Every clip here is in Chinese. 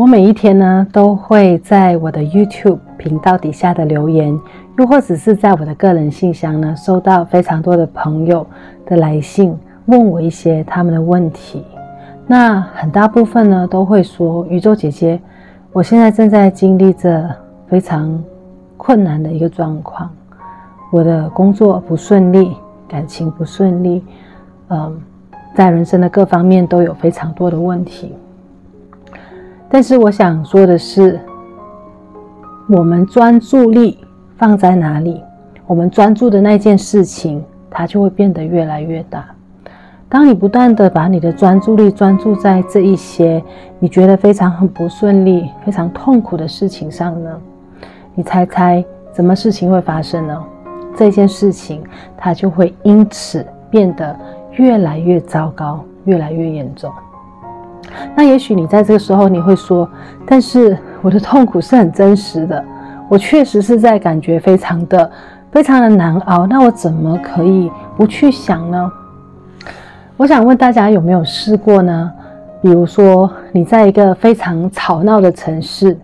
我每一天呢，都会在我的 YouTube 频道底下的留言，又或者是在我的个人信箱呢，收到非常多的朋友的来信，问我一些他们的问题。那很大部分呢，都会说：宇宙姐姐，我现在正在经历着非常困难的一个状况，我的工作不顺利，感情不顺利，嗯，在人生的各方面都有非常多的问题。但是我想说的是，我们专注力放在哪里，我们专注的那件事情，它就会变得越来越大。当你不断的把你的专注力专注在这一些你觉得非常很不顺利、非常痛苦的事情上呢，你猜猜什么事情会发生呢？这件事情它就会因此变得越来越糟糕，越来越严重。那也许你在这个时候你会说，但是我的痛苦是很真实的，我确实是在感觉非常的、非常的难熬。那我怎么可以不去想呢？我想问大家有没有试过呢？比如说你在一个非常吵闹的城市，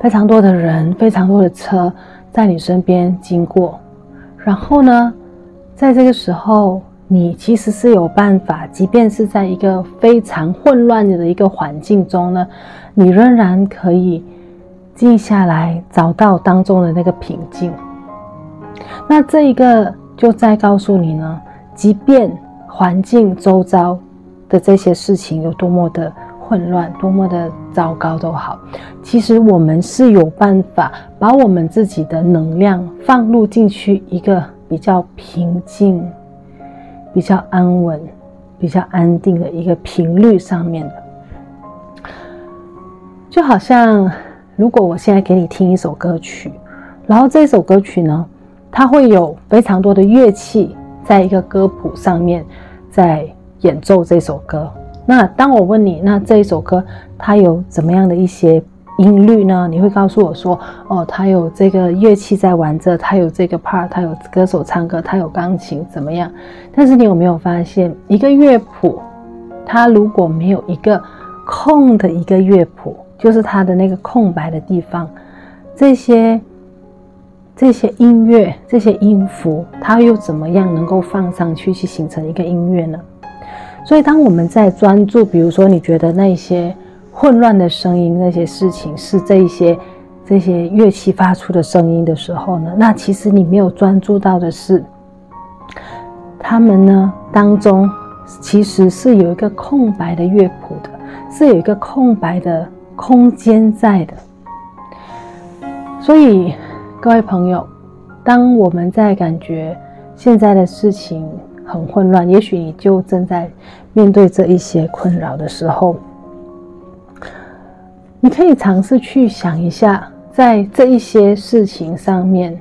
非常多的人、非常多的车在你身边经过，然后呢，在这个时候。你其实是有办法，即便是在一个非常混乱的一个环境中呢，你仍然可以静下来，找到当中的那个平静。那这一个就再告诉你呢，即便环境周遭的这些事情有多么的混乱，多么的糟糕都好，其实我们是有办法把我们自己的能量放入进去一个比较平静。比较安稳、比较安定的一个频率上面的，就好像如果我现在给你听一首歌曲，然后这首歌曲呢，它会有非常多的乐器在一个歌谱上面在演奏这首歌。那当我问你，那这一首歌它有怎么样的一些？音律呢？你会告诉我说：“哦，他有这个乐器在玩着，他有这个 part，他有歌手唱歌，他有钢琴，怎么样？”但是你有没有发现，一个乐谱，它如果没有一个空的一个乐谱，就是它的那个空白的地方，这些这些音乐、这些音符，它又怎么样能够放上去去形成一个音乐呢？所以，当我们在专注，比如说，你觉得那些。混乱的声音，那些事情是这一些这些乐器发出的声音的时候呢，那其实你没有专注到的是，他们呢当中其实是有一个空白的乐谱的，是有一个空白的空间在的。所以各位朋友，当我们在感觉现在的事情很混乱，也许你就正在面对这一些困扰的时候。你可以尝试去想一下，在这一些事情上面，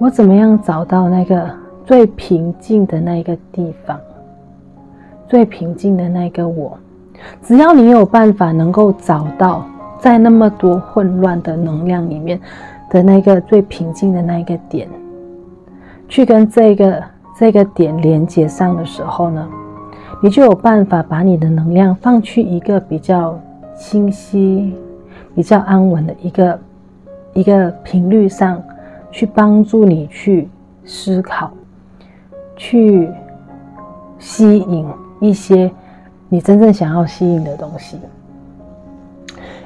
我怎么样找到那个最平静的那一个地方，最平静的那个我。只要你有办法能够找到，在那么多混乱的能量里面的那个最平静的那一个点，去跟这个这个点连接上的时候呢，你就有办法把你的能量放去一个比较。清晰、比较安稳的一个一个频率上，去帮助你去思考，去吸引一些你真正想要吸引的东西。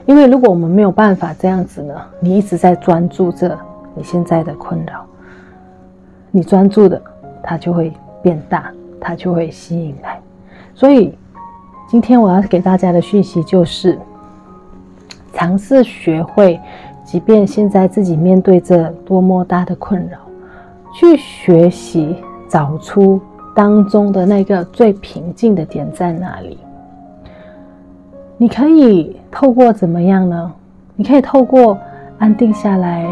因为如果我们没有办法这样子呢，你一直在专注着你现在的困扰，你专注的它就会变大，它就会吸引来。所以。今天我要给大家的讯息就是，尝试学会，即便现在自己面对着多么大的困扰，去学习找出当中的那个最平静的点在哪里。你可以透过怎么样呢？你可以透过安定下来，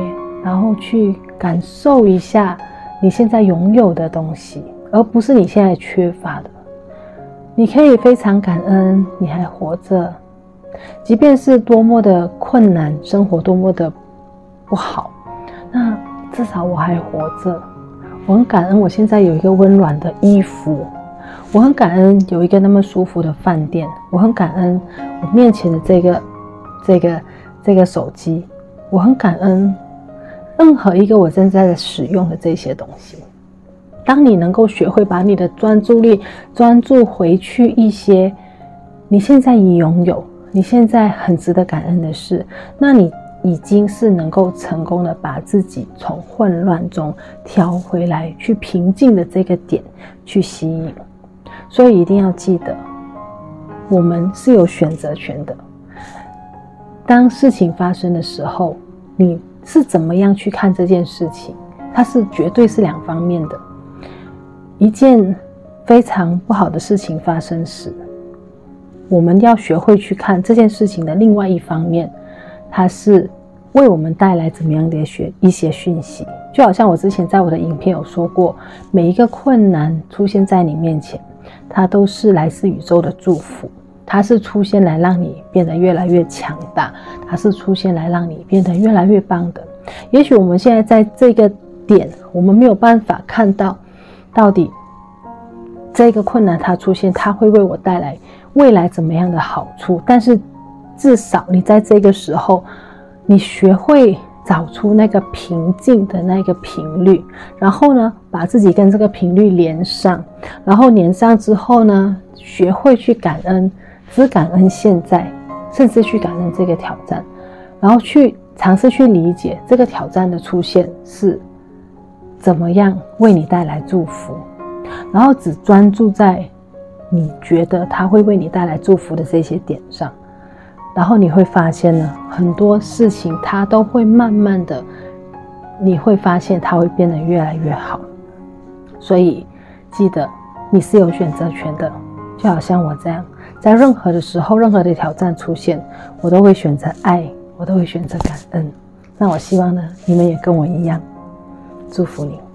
然后去感受一下你现在拥有的东西，而不是你现在缺乏的。你可以非常感恩你还活着，即便是多么的困难，生活多么的不好，那至少我还活着。我很感恩，我现在有一个温暖的衣服，我很感恩有一个那么舒服的饭店，我很感恩我面前的这个这个这个手机，我很感恩任何一个我正在使用的这些东西。当你能够学会把你的专注力专注回去一些你现在已拥有、你现在很值得感恩的事，那你已经是能够成功的把自己从混乱中调回来，去平静的这个点去吸引。所以一定要记得，我们是有选择权的。当事情发生的时候，你是怎么样去看这件事情？它是绝对是两方面的。一件非常不好的事情发生时，我们要学会去看这件事情的另外一方面，它是为我们带来怎么样的学一些讯息。就好像我之前在我的影片有说过，每一个困难出现在你面前。它都是来自宇宙的祝福，它是出现来让你变得越来越强大，它是出现来让你变得越来越棒的。也许我们现在在这个点，我们没有办法看到到底这个困难它出现，它会为我带来未来怎么样的好处。但是至少你在这个时候，你学会。找出那个平静的那个频率，然后呢，把自己跟这个频率连上，然后连上之后呢，学会去感恩，只感恩现在，甚至去感恩这个挑战，然后去尝试去理解这个挑战的出现是怎么样为你带来祝福，然后只专注在你觉得他会为你带来祝福的这些点上。然后你会发现呢，很多事情它都会慢慢的，你会发现它会变得越来越好。所以记得你是有选择权的，就好像我这样，在任何的时候，任何的挑战出现，我都会选择爱，我都会选择感恩。那我希望呢，你们也跟我一样，祝福你。